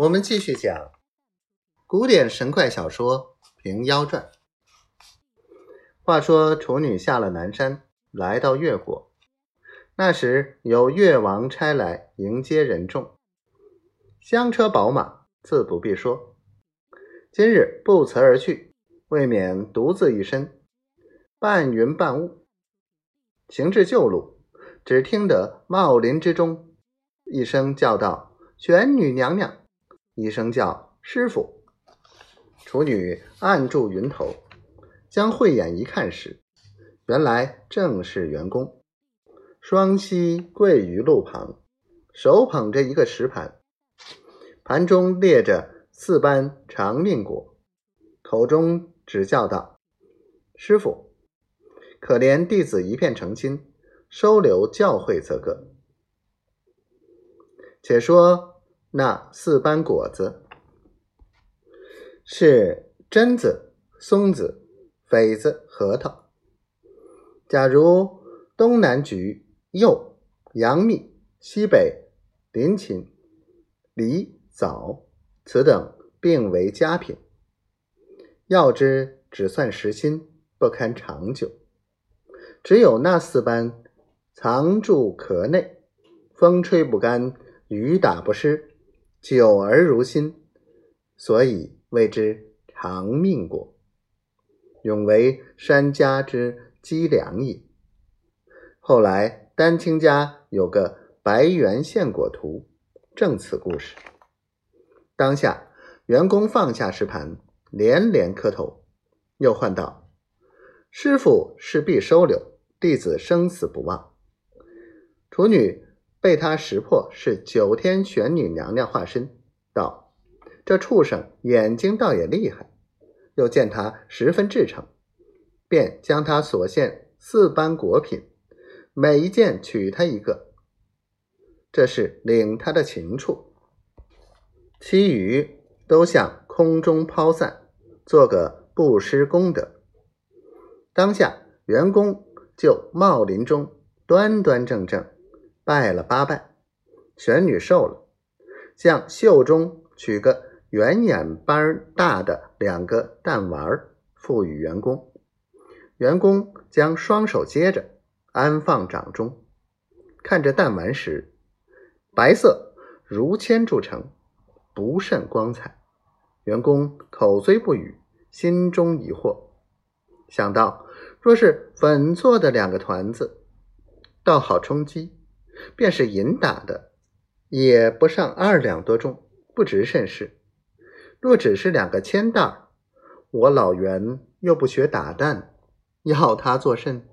我们继续讲古典神怪小说《平妖传》。话说处女下了南山，来到越国，那时有越王差来迎接人众，香车宝马自不必说。今日不辞而去，未免独自一身，半云半雾。行至旧路，只听得茂林之中。一声叫道：“玄女娘娘！”一声叫：“师傅！”处女按住云头，将慧眼一看时，原来正是员工，双膝跪于路旁，手捧着一个石盘，盘中列着四般长命果，口中只叫道：“师傅，可怜弟子一片诚心，收留教诲则个。”且说那四般果子是榛子、松子、榧子、核桃。假如东南橘、柚、杨蜜，西北林檎、梨、枣，此等并为佳品。要之只算实心，不堪长久。只有那四般藏住壳内，风吹不干。雨打不湿，久而如新，所以谓之长命果，永为山家之积粮也。后来丹青家有个白猿献果图，正此故事。当下员工放下石盘，连连磕头，又唤道：“师傅是必收留，弟子生死不忘。”处女。被他识破是九天玄女娘娘化身，道：“这畜生眼睛倒也厉害。”又见他十分至诚，便将他所献四般果品，每一件取他一个，这是领他的情处。其余都向空中抛散，做个布施功德。当下员工就茂林中端端正正。拜了八拜，玄女受了，向袖中取个圆眼般大的两个弹丸儿，付与员工。员工将双手接着，安放掌中，看着弹丸时，白色如铅铸成，不甚光彩。员工口虽不语，心中疑惑，想到若是粉做的两个团子，倒好充饥。便是银打的，也不上二两多重，不值甚事。若只是两个铅蛋儿，我老袁又不学打蛋，要他作甚？